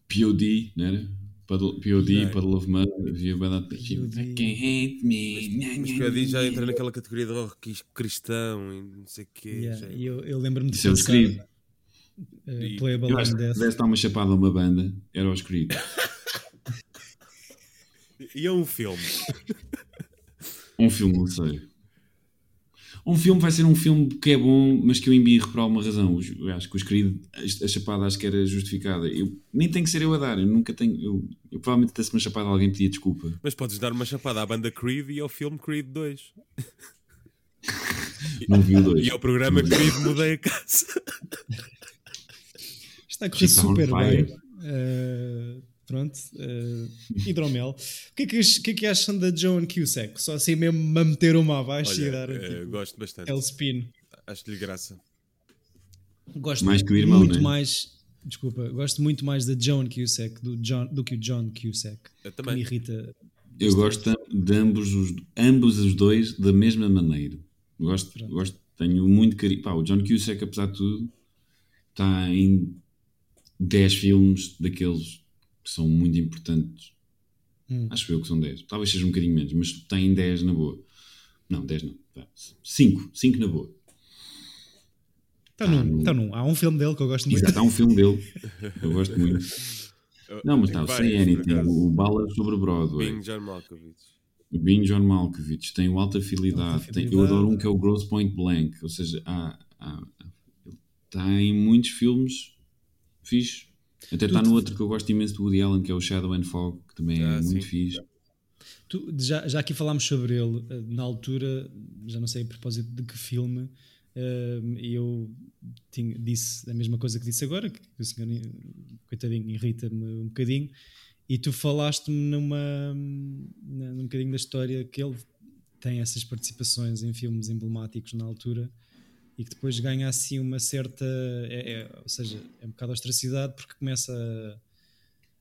POD, não era? Puddle- POD. Puddle of Mud, havia banda de tipo, POD. Can't hate me. Mas que ali já entra naquela categoria de rock cristão e não sei o quê. yeah, e eu, eu lembro-me de Isso é o Creed. Playable Eu acho que desse dar uma chapada a uma banda, era os Creed. E é um filme. Um filme, não sei. Um filme vai ser um filme que é bom, mas que eu embirro por alguma razão. Eu acho que os queridos, a chapada acho que era justificada. Eu, nem tem que ser eu a dar, eu nunca tenho. Eu, eu provavelmente desse uma chapada alguém pedia desculpa. Mas podes dar uma chapada à banda Creed e ao filme Creed 2. Não vi o dois. E ao programa Creed Mudei a Casa. Está a correr super bem. Eh, pronto. eh, hidromel. O que, é que, que é que acham da Joan Cusack? Só assim mesmo a meter uma abaixo e Olha, dar eh, tipo, gosto bastante. El Spin. Acho-lhe graça. Gosto Mais que o irmão, muito né? mais. Desculpa, gosto muito mais da Joan Cusack do, John, do que o John Cusack. Eu Que me também. irrita. Eu gosto de ambos os, ambos os dois da mesma maneira. Gosto, Pronto. gosto tenho muito carinho. Pá, o John Cusack, apesar de tudo, está em 10 filmes daqueles que são muito importantes. Hum. Acho eu que são 10. Talvez seja um bocadinho menos, mas está em 10 na boa. Não, 10 não. 5. 5 na boa. Está num, no- tá num. Há um filme dele que eu gosto muito. Exato, há um filme dele. Eu gosto muito. Não, mas Tem está, sem por anything. O Bala sobre Broadway. Being John Malkovich. O Being John Malkovich tem o Alta Fidelidade. Tem, eu adoro um que é o Gross Point Blank. Ou seja, há, há, ele está em muitos filmes fixe. Até está no outro que eu gosto imenso do Woody Allen, que é o Shadow and Fog, que também é Ah, muito sim. fixe. Tu- já, já aqui falámos sobre ele, eh, na altura, já não sei a propósito de que filme, eh, e eu tinha- disse a mesma coisa que disse agora, que o senhor, eh, coitadinho, irrita-me um bocadinho, e tu falaste-me numa, num bocadinho da história que ele tem essas participações em filmes emblemáticos na altura e que depois ganha assim uma certa, é- é- ou seja, é um bocado ostracidade porque começa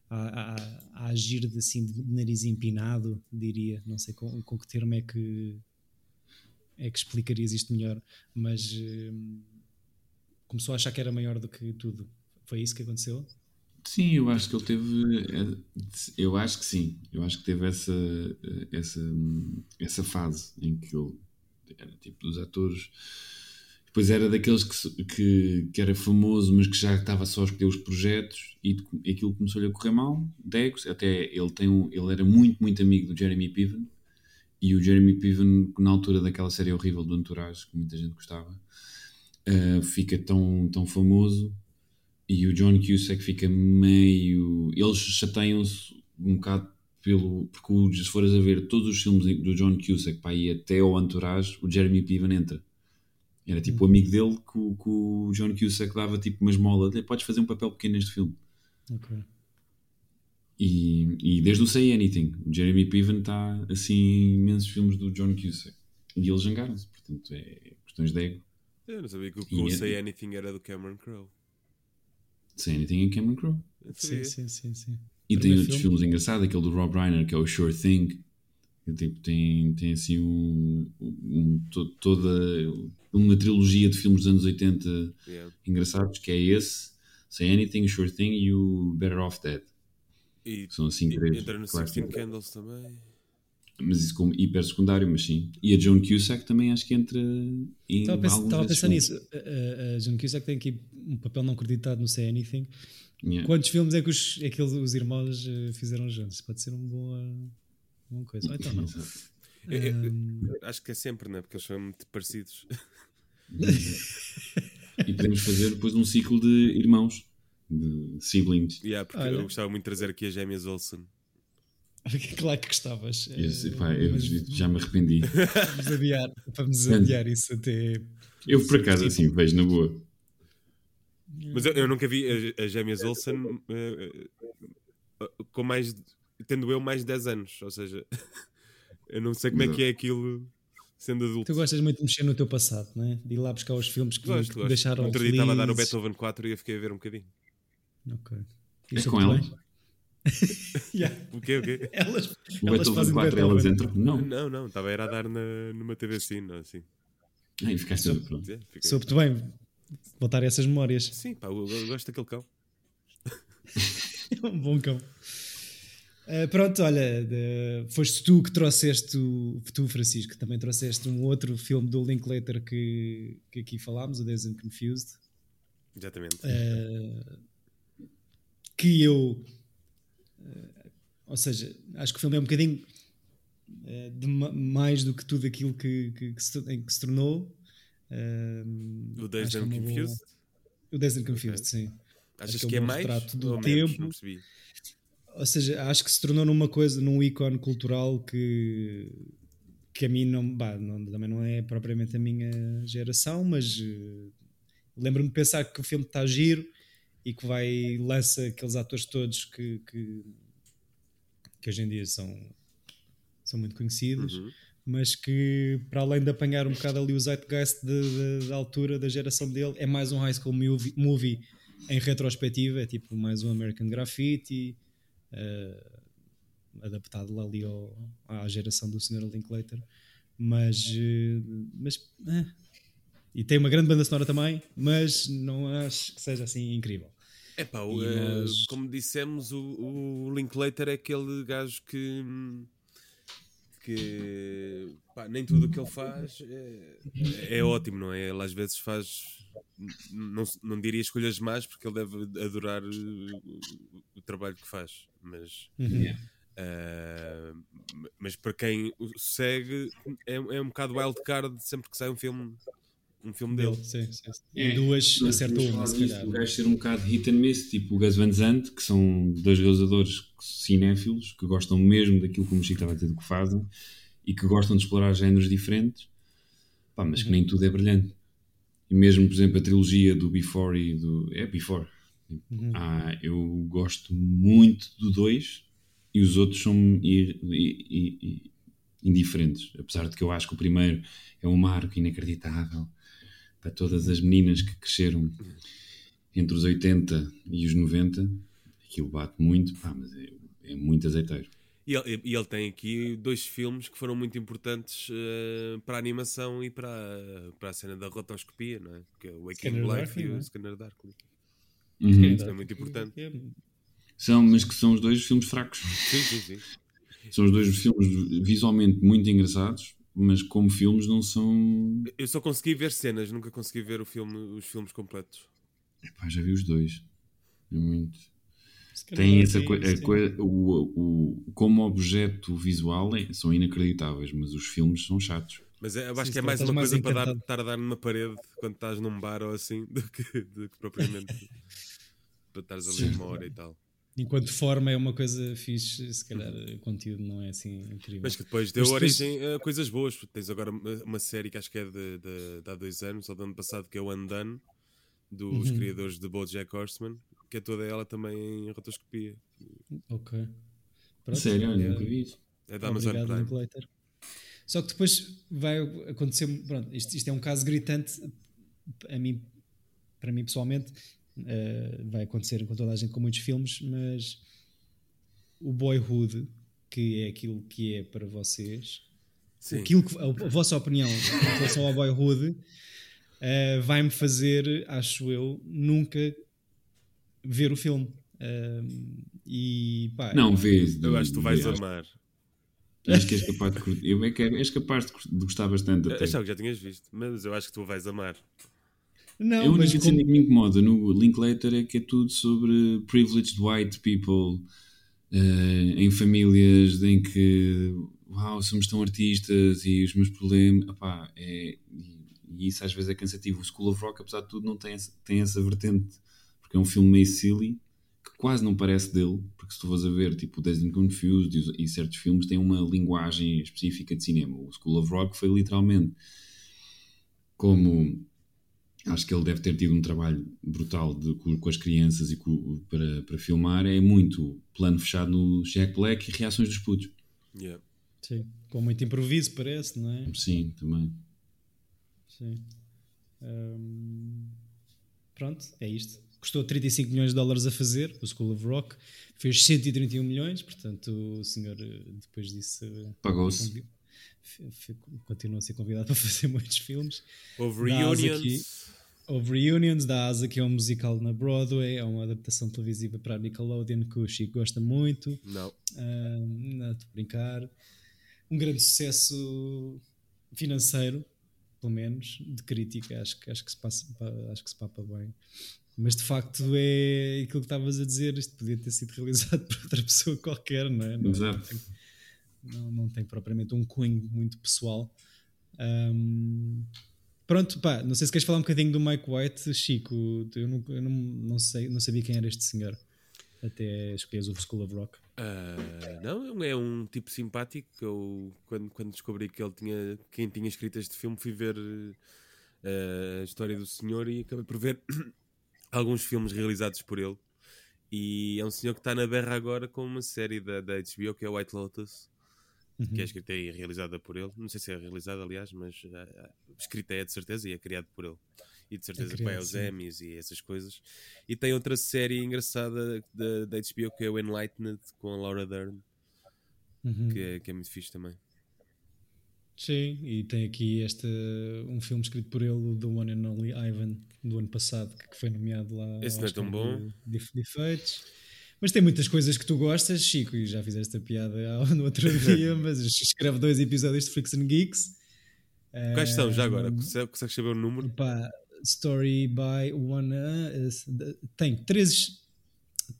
a, a, a- a agir de, assim, de nariz empinado, diria. Não sei com, com que termo é que é que explicarias isto melhor, mas hum, começou a achar que era maior do que tudo. Foi isso que aconteceu? Sim, eu acho que ele teve. eh, Eu acho que sim. Eu acho que teve essa, essa, essa fase em que ele era tipo dos atores. Depois era daqueles que, que, que era famoso, mas que já estava só a escolher os projetos e aquilo começou-lhe a correr mal. Degos, até ele, tem um, ele era muito, muito amigo do Jeremy Piven. E o Jeremy Piven, na altura daquela série horrível do Entourage, que muita gente gostava, eh, fica tão, tão famoso e o John Cusack fica meio. Eles chateiam-se um bocado pelo. Porque se fores a ver todos os filmes do John Cusack para ir até ao Entourage, o Jeremy Piven entra. Era tipo o amigo dele que, o- que o John Cusack dava tipo uma esmola. "Olha, Podes fazer um papel pequeno neste filme. Ok. E, e desde o Say Anything, o Jeremy Piven está assim em imensos filmes do John Cusack. E eles zangaram-se. Portanto, é questões de ego. Eu não sabia que o o é- Say Anything era do Cameron Crowe. Say Anything é Cameron Crowe. Sim, sim, sim, sim. E tem Primeiro outros filme. filmes engraçados, aquele do Rob Reiner, que é o Sure Thing. Tipo, tem, tem assim um, um- to- toda uma trilogia de filmes dos anos 80 Yeah. engraçados, que é esse, Say Anything, Sure Thing e o Better Off Dead. E, São assim e três. entra no clássicos. 16 Candles também. Mas isso como hiper secundário, mas sim. E a Joan Cusack também acho que entra em Estava a pensar, alguns estava a pensar filmes. nisso. A, a, John Cusack tem aqui um papel não acreditado no Say Anything. Yeah. Quantos filmes é que os, é que os irmãos eh, fizeram juntos? Pode ser uma boa, uma coisa. Ou então não. Eu- eu- Acho que é sempre, né? Porque eles são muito parecidos. E podemos fazer depois um ciclo de irmãos, de siblings. Yeah, porque Olha. eu gostava muito de trazer aqui as gêmeas Olsen. claro que gostavas. eh, Esse, pá, eu mas já me arrependi. vamos adiar, vamos adiar isso até. Eu por acaso assim vejo na boa. Mas eu, eu nunca vi as, as gêmeas Olsen eh, eh, com mais. Tendo eu mais de 10 anos. Ou seja, eu não sei como é que é aquilo sendo adulto. Tu gostas muito de mexer no teu passado, não é? De ir lá buscar os filmes que, Gosto, que gosto. deixaram Outro dia estava a dar o. Beethoven 4 e eu fiquei a ver um bocadinho. Ok. É com elas? Yeah. O quê? O quê? Elas, O elas Beethoven fazem 4 elas Beethoven. entram? Não. Não, não, estava a ir a dar na, numa TV assim, não, assim. Aí ficaste a pronto. É, fiquei- Soube-te bem voltar a essas memórias. Sim, pá, eu, eu gosto daquele cão. É um bom cão. Ah, pronto, olha, de- foste tu que trouxeste, o, tu, Francisco, também trouxeste um outro filme do Linklater que, que aqui falámos, o Dazed and Confused, Exatamente. ah, que eu, ah, ou seja, acho que o filme é um bocadinho de ma- mais do que tudo aquilo que, que, que se, em que se tornou. O que é and uma boa- Confused. O Dazed and Confused, Ok. sim. Achas acho que é que é um mais? do ou menos? tempo. Não percebi. Ou seja, acho que se tornou numa coisa, num ícone cultural que, que a mim não, bah, não- também não é propriamente a minha geração, mas eh, lembro-me de pensar que o filme está giro e que vai lança aqueles atores todos que, que, que hoje em dia são, são muito conhecidos, Uhum. mas que para além de apanhar um bocado ali o zeitgeist da altura da geração dele, é mais um high school movie, movie em retrospectiva, é tipo mais um American Graffiti, eh, adaptado lá ali ao- à geração do Sr. Linklater, mas, eh, mas eh, e tem uma grande banda sonora também, mas não acho que seja assim incrível. É pá, nós- como dissemos, o, o Linklater é aquele gajo que. Que pá, nem tudo o que ele faz é, é ótimo, não é? Ele às vezes faz. Não, não diria escolhas más, porque ele deve adorar o, o trabalho que faz, mas. Yeah. Uh, mas para quem o segue é, é um bocado wildcard sempre que sai um filme um filme dele. Sim, sim, sim. É, duas acertou uma, se calhar. O gajo ser um bocado hit and miss, tipo o Gus Van Sant, que são dois realizadores cinéfilos que gostam mesmo daquilo que o Chico estava a dizer que fazem e que gostam de explorar géneros diferentes, pá, mas que nem tudo é brilhante. E mesmo, por exemplo, a trilogia do Before e do. É Before. Uhum. Ah, eu gosto muito do 2 e os outros são indiferentes. Apesar de que eu acho que o primeiro é um marco inacreditável para todas as meninas que cresceram entre os 80 e os 90. Aquilo bate muito, pá, mas é, é muito azeiteiro. E ele, e ele tem aqui dois filmes que foram muito importantes eh, para a animação e para, a- para a cena da rotoscopia, não é? Que é o Waking Scanner Life e o é? Scanner Darkly. Uhum. Isso é muito importante. É, São, mas que são os dois filmes fracos. Sim, sim, sim. São os dois filmes visualmente muito engraçados, mas como filmes não são. Eu só consegui ver cenas, nunca consegui ver o filme, os filmes completos. Epá, já vi os dois. É muito. Tem essa coisa. O, o, como objeto visual é- são inacreditáveis, mas os filmes são chatos. Mas é, eu acho Sim, que é mais uma mais coisa para dar, encantado. estar a dar numa parede quando estás num bar ou assim do que, do que propriamente para estares ali Sim. uma hora e tal. Enquanto forma é uma coisa fixe, se calhar o conteúdo não é assim incrível. Mas que depois deu Mas depois- origem a coisas boas. Tens agora uma, série que acho que é de, de, de há dois anos, ou do ano passado, que é o Undone, dos Uhum. criadores de BoJack Horseman, que é toda ela também em rotoscopia. Ok. Pronto, Sério, é- nunca vi isso. É da Amazon Obrigado, Prime. Só que depois vai acontecer. Pronto, isto, isto é um caso gritante a mim, para mim pessoalmente. Eh, vai acontecer com toda a gente com muitos filmes, mas o Boyhood, que é aquilo que é para vocês, Sim. aquilo que, a, a vossa opinião em relação ao Boyhood eh, vai-me fazer, acho eu, nunca ver o filme. Eh, e pá, Não, vês. Eu acho que tu vais vês. amar. Acho que és capaz de curtir. Eu é que és capaz de de gostar bastante. Achava que já tinhas visto, mas eu acho que tu vais amar. Não, a mas única como- cena que me incomoda no Linklater é que é tudo sobre privileged white people eh, em famílias em que uau, somos tão artistas e os meus problemas opá, é, e, isso às vezes é cansativo. O School of Rock, apesar de tudo, não tem essa, tem essa vertente porque é um filme meio silly que quase não parece dele, porque se tu fores a ver tipo o Dazed and Confused e, e certos filmes têm uma linguagem específica de cinema. O School of Rock foi literalmente como acho que ele deve ter tido um trabalho brutal de- com, com as crianças e com- para, para filmar. É muito plano fechado no Jack Black e reações dos putos. Yeah. Sim, com muito improviso, parece, não é? Sim, também. Sim. Hum, pronto, é isto. Custou 35 milhões de dólares a fazer, o School of Rock. Fez 131 milhões, portanto, o senhor, eh, depois disso, Pagou-se. continua a ser convidado para fazer muitos filmes. Houve reunions. Houve reunions da Asa, que é um musical na Broadway, é uma adaptação televisiva para a Nickelodeon que o Chico gosta muito. Não. Ah, não, estou a brincar. Um grande sucesso financeiro, pelo menos, de crítica, acho, que- acho, que, se passa, acho que se papa bem. Mas de facto é aquilo que estavas a dizer, isto podia ter sido realizado por outra pessoa qualquer, não é? Não, Exato. não, não tem propriamente um cunho muito pessoal. Ahm, pronto, pá, não sei se queres falar um bocadinho do Mike White, Chico. Eu, não, eu não, não, sei, não sabia quem era este senhor até escolheres o School of Rock. Ah, não, é um tipo simpático. Eu, quando, quando descobri que ele tinha quem tinha escrito este filme, fui ver eh, a história do senhor e acabei por ver alguns filmes realizados por ele. E é um senhor que está na berra agora com uma série da, da HBO que é White Lotus, que é escrita e realizada por ele. Não sei se é realizada, aliás, mas ah, ah, escrita é de certeza e é criado por ele. E de certeza que vai aos. Emmys e essas coisas. E tem outra série engraçada da, da HBO que é o Enlightened com a Laura Dern, Uhum. que é, que é muito fixe também. Sim, e tem aqui este, um filme escrito por ele, The One and Only Ivan, do ano passado, que foi nomeado lá. Esse não é tão bom. De, de, de efeitos. Mas tem muitas coisas que tu gostas, Chico, e já fizeste a piada ao- no outro dia, mas escreve dois episódios de Freaks and Geeks. Quais são já agora? Um, Consegue- Consegues saber o número? Pá, Story by One. uh, tem três.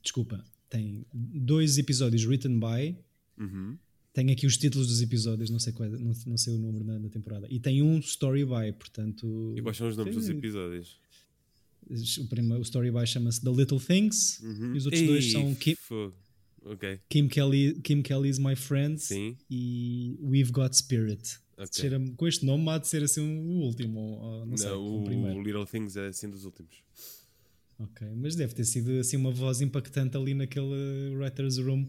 Desculpa, tem dois episódios written by. Uhum. Tem aqui os títulos dos episódios, não sei, qual, não, não sei o número na, na temporada. E tem um story by, portanto. E quais são os nomes dos Sim. episódios? O, primeiro, o story by chama-se The Little Things Uhum. e os outros dois Ei, são Kim, fogo. Ok, Kim, Kelly, Kim Kelly's My Friend sim. e We've Got Spirit. Ok. Cheira com este nome há de ser assim o último, ou, não, sei, o o, primeiro. Little Things é assim dos últimos. Ok, mas deve ter sido assim uma voz impactante ali naquele writer's room.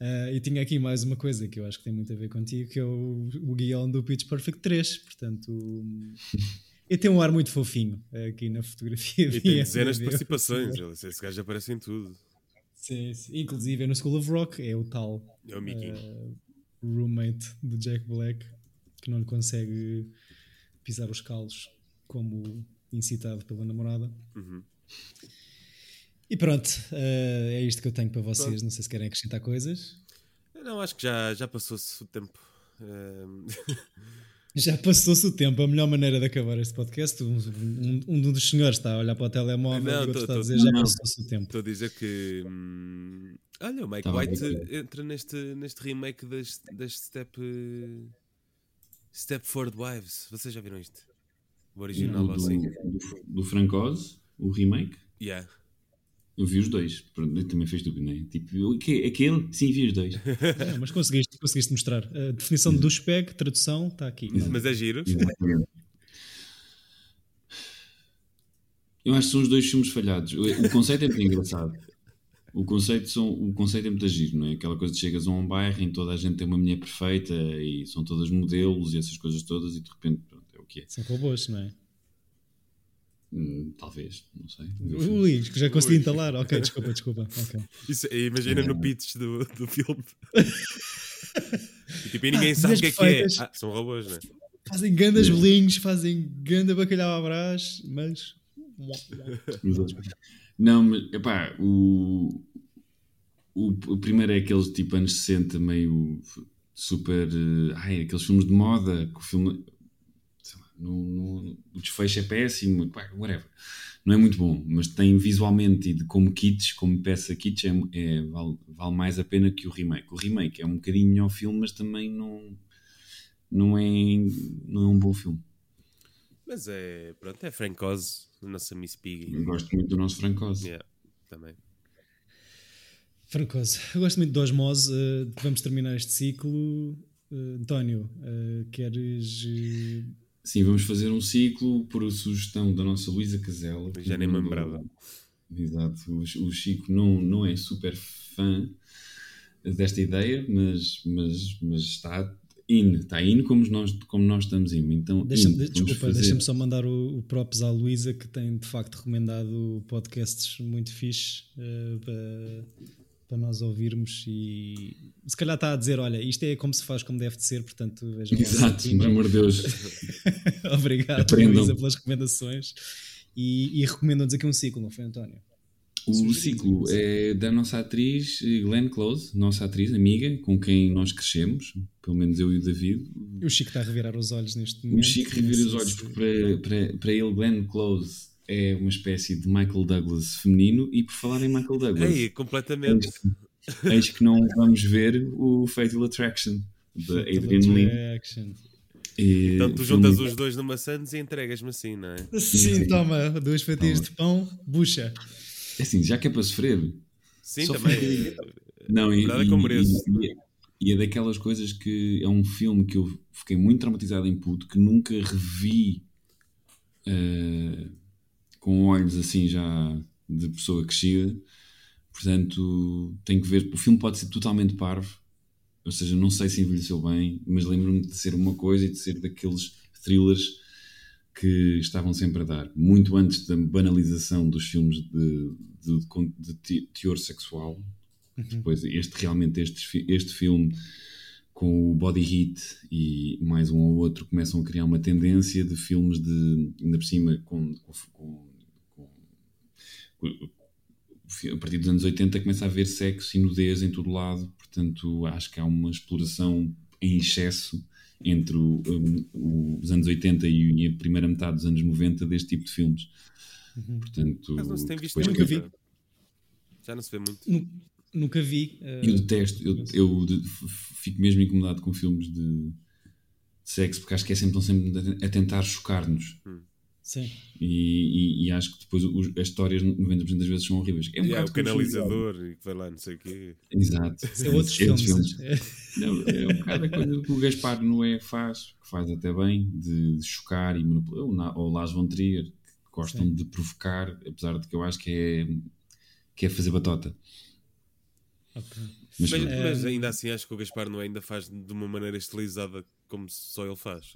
Ah, e tinha aqui mais uma coisa que eu acho que tem muito a ver contigo, que é o, o guião do Pitch Perfect 3. Portanto, e tem um ar muito fofinho aqui na fotografia. E tem dezenas de participações. Esse gajo aparece em tudo. Sim, sim. Inclusive é no School of Rock, é o tal É o ah, roommate do Jack Black que não lhe consegue pisar os calos como incitado pela namorada. Uhum. E pronto, uh, é isto que eu tenho para vocês. Pronto. Não sei se querem acrescentar coisas. Não, acho que já, já passou-se o tempo. Uh... Já passou-se o tempo, a melhor maneira de acabar este podcast. Um, um, um dos senhores está a olhar para o telemóvel não, e o outro está a dizer já passou-se o tempo. Estou a dizer que. Hum, olha, o Mike tá White bem, entra neste, neste remake das, das Step. Stepford Wives. Vocês já viram isto? O original do, assim? Do, do Frank Oz, o remake? Yeah. Eu vi os dois. Pronto, também fez tudo, não é? Tipo, aquele, sim, vi os dois. É, mas conseguiste, conseguiste mostrar. A definição do SPEG, tradução, está aqui. Mas é giro. Eu acho que são os dois filmes falhados. O conceito é muito engraçado. O conceito, são, o conceito é muito giro, não é? Aquela coisa de chegas a um bairro em toda a gente tem uma mulher perfeita e são todas modelos e essas coisas todas e de repente pronto, é o que é. São robôs, não é? Hum, talvez, não sei. Ui, que já consegui entalar. Ok, desculpa, desculpa. Okay. Isso, imagina no pitch do, do filme. e, tipo, e ninguém ah, sabe o que é que é. Ah, são robôs, não é? Fazem grandes yeah. bolinhos, fazem ganda bacalhau à brás, mas. não, mas, epá, o, o, o primeiro é aqueles tipo anos 60, meio super. Ai, aqueles filmes de moda, que o filme no, no, o desfecho é péssimo, whatever. Não é muito bom, mas tem visualmente e de, como kits, como peça kits, é, é, vale, vale, mais a pena que o remake. O remake é um bocadinho ao filme, mas também não, não, é, não é um bom filme. Mas é, pronto, é Frank Oz, a nossa Miss Piggy. Eu gosto muito do nosso Frank Oz. Yeah, também. Francoso, eu gosto muito de Osmose. Uh, vamos terminar este ciclo. Uh, António, uh, queres Sim, vamos fazer um ciclo por sugestão da nossa Luísa Casella. Já nem me lembrava. Exato. O, o Chico não, não é super fã desta ideia, mas, mas, mas está in, está in como nós, como nós estamos in. Então, deixa, in, desculpa, fazer... deixa-me só mandar o, o props à Luísa, que tem de facto recomendado podcasts muito fixe uh, para, para nós ouvirmos e se calhar está a dizer, olha, isto é como se faz como deve de ser, portanto vejam Exato, pelo amor de Deus. Obrigado, Aprendam. Luísa, pelas recomendações e, e recomendam-nos aqui um ciclo, não foi, António? O ciclo é da nossa atriz Glenn Close, nossa atriz, amiga, com quem nós crescemos, pelo menos eu e o David. E o Chico está a revirar os olhos neste momento. O Chico revira os olhos, porque para, para, para ele, Glenn Close é uma espécie de Michael Douglas feminino e por falar em Michael Douglas. Ei, completamente. Eis que, eis que não vamos ver o Fatal Attraction de Adrian Lee. E, então tu juntas os dois numa Sands e entregas-me assim, não é? Sim, sim. toma, duas fatias de pão, bucha. É assim, já que é para sofrer. Sim, também. Não, e, é e, e, e, é daquelas coisas que é um filme que eu fiquei muito traumatizado em puto, que nunca revi uh, com olhos assim já de pessoa crescida. Portanto, tenho que ver. O filme pode ser totalmente parvo, ou seja, não sei se envelheceu bem, mas lembro-me de ser uma coisa e de ser daqueles thrillers que estavam sempre a dar. Muito antes da banalização dos filmes de, de, de teor sexual. Uhum. Depois, este realmente, este, este filme com o body hit e mais um ou outro começam a criar uma tendência de filmes de, ainda por cima, com, com a partir dos anos 80 começa a haver sexo e nudez em todo lado, portanto acho que há uma exploração em excesso entre o, um, os anos 80 e a primeira metade dos anos 90 deste tipo de filmes. Uhum. Portanto, Mas não se tem visto nunca vi. Já não se vê muito. Nunca vi. Uh... Eu detesto, eu, eu de, fico mesmo incomodado com filmes de, de, sexo porque acho que é sempre, estão sempre a tentar chocar-nos. Hum. Sim. E, e, e, acho que depois os, as histórias 90% das vezes são horríveis. É um yeah, o canalizador e que vai lá, não sei o quê. Exato. É outros filmes. filmes. Não, é um bocado a coisa que o Gaspar Noé faz, que faz até bem, de chocar e manipular. Ou o Lars von Trier, que gostam Sim. de provocar, apesar de que eu acho que é, que é fazer batota. Okay. Mas, mas, mas, ainda assim acho que o Gaspar Noé ainda faz de uma maneira estilizada como só ele faz.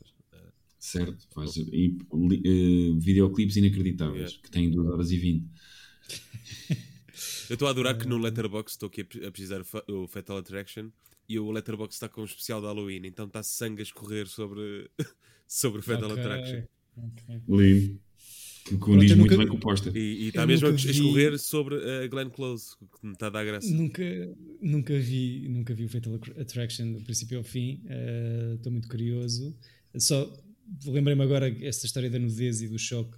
Certo, faz e, uh, videoclipes inacreditáveis yeah. que têm 2 horas e 20. Eu estou a adorar que no Letterboxd estou aqui a pesquisar o Fatal Attraction e o Letterboxd está com um especial de Halloween, então está sangue a escorrer sobre, sobre o Fatal okay. Attraction. Okay. Lindo. Que condiz muito nunca- bem com o póster. E está mesmo a vi- escorrer sobre a Glenn Close, que me está a dar graça. Nunca, nunca, vi, nunca vi o Fatal Attraction do princípio ao fim. eh, Estou muito curioso. Só lembrei-me agora esta história da nudez e do choque.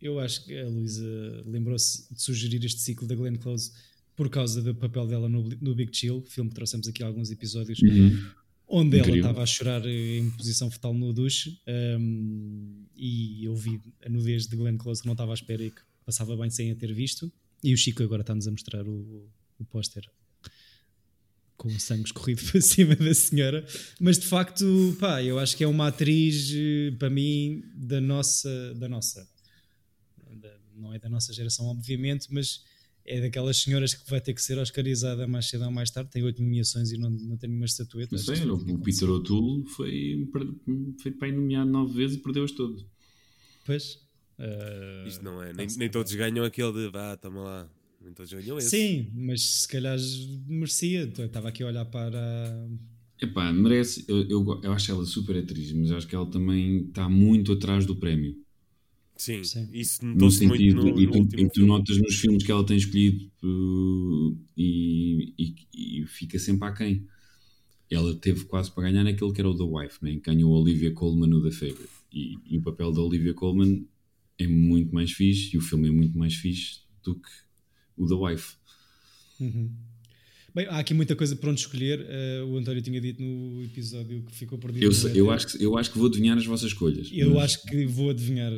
Eu acho que a Luísa lembrou-se de sugerir este ciclo da Glenn Close por causa do papel dela no, no Big Chill, filme que trouxemos aqui alguns episódios, Uhum. onde ela Incrível. estava a chorar em posição fetal no duche. ehm, e eu vi a nudez de Glenn Close que não estava à espera e que passava bem sem a ter visto. E o Chico agora está-nos a mostrar o, o póster com o sangue escorrido para cima da senhora. Mas de facto, pá, eu acho que é uma atriz, eh, para mim, da nossa. Da nossa da- não é da nossa geração, obviamente, mas é daquelas senhoras que vai ter que ser oscarizada mais cedo ou mais tarde. Tem oito nomeações e não, não tem nenhuma estatueta. Não sei, o que Peter. O'Toole foi feito para ir nomeado nove vezes e perdeu-as todas. Pois. eh, Isto não é. Nem, nem todos ganham aquele de vá, toma lá. Nem todos ganham esse. Sim, mas se calhar merecia. Eu Estava aqui a olhar para. Epá, merece. Eu, eu, eu acho ela super atriz, mas acho que ela também está muito atrás do prémio. Sim, Sim. isso No notou-se muito sentido, no, e, no tu, e tu notas nos filmes que ela tem escolhido uh, e, e, e fica sempre aquém. Ela teve quase para ganhar naquele que era o The Wife, né? ganhou a Olivia Colman no The Favourite. E, e o papel da Olivia Colman é muito mais fixe e o filme é muito mais fixe do que o The Wife. Uhum. Bem, há aqui muita coisa para onde escolher. Eh, o António tinha dito no episódio que ficou perdido. Eu, sei- eu, acho que, eu acho que vou adivinhar as vossas escolhas. Eu mas- acho que vou adivinhar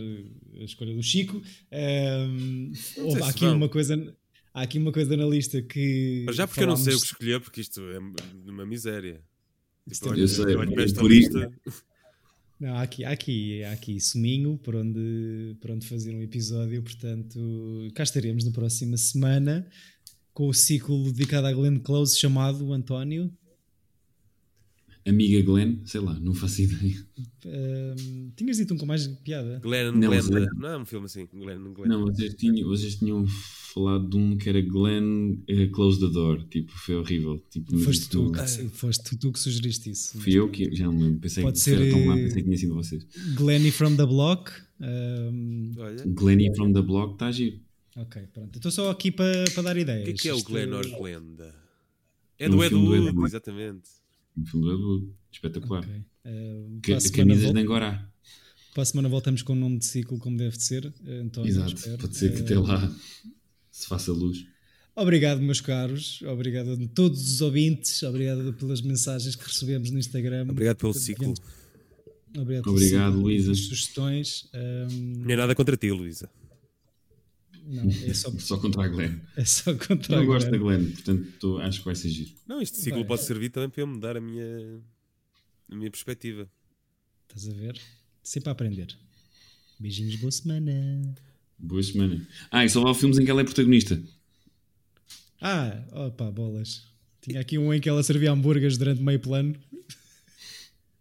a escolha do Chico. Ehm, sei há aqui uma coisa. Há aqui uma coisa na lista que. Mas já porque eu não sei o falámos- que escolher, porque isto é uma miséria. Tipo, Eu sei, olho para é por isso. lista. Não, há aqui, aqui, aqui suminho por onde, por onde fazer um episódio, portanto, cá estaremos na próxima semana com o ciclo dedicado à Glenn Close chamado António. Amiga Glenn, sei lá, não faço ideia. Tinhas dito um com mais piada? Glenn Não, Glenda. mas- Não é um filme assim. Glenn, Glenn. Não, vocês tinham, vocês tinham falado de um que era Glenn eh, Close the Door. Tipo, foi horrível. Tipo, Foste tu, que- foste tu, que sugeriste isso. Fui eu que já não me lembro. Pensei Pode que ser, era tão lá, eh, pensei que tinha sido vocês. Glenny from the Block. ahm, Olha, Glenny from the Block está a giro. ok, pronto. Estou só aqui para para dar o ideias. que é que é o Glenn or Glenda? É É do um Ed do Wood. exatamente. Um filme do Wood. Espetacular. Ok. Ahm, Que, para, a semana camisas de Angorá. para a semana voltamos com o nome de ciclo como deve de ser. eh, António, Exato. espero. Pode ser que Eh, até lá se faça luz. Obrigado, meus caros. Obrigado a todos os ouvintes. Obrigado pelas mensagens que recebemos no Instagram. Obrigado pelo ciclo. Obrigado, Obrigado, Luísa. pelas sugestões. Ahm, Não é nada contra ti, Luísa. Não, é só, Só contra a Glenn. é só contra Eu a gosto da Glenn. Glenn, portanto tô- acho que vai ser giro. Não, este ciclo Vai. pode servir também para eu mudar a minha, a minha perspectiva. Estás a ver? Sempre a aprender. Beijinhos, boa semana. Boa semana. Ah, e só há filmes em que ela é protagonista. Ah, opa, bolas. Tinha aqui um em que ela servia hambúrgueres durante meio plano.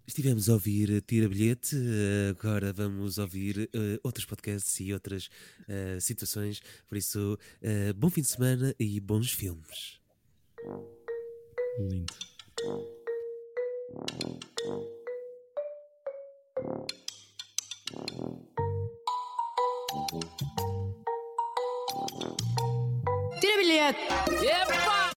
Estivemos a ouvir Tira Bilhete, eh, agora vamos ouvir eh, outros podcasts e outras eh, situações. Por isso, eh, bom fim de semana e bons filmes. Lindo. Tira bilhete. Epa!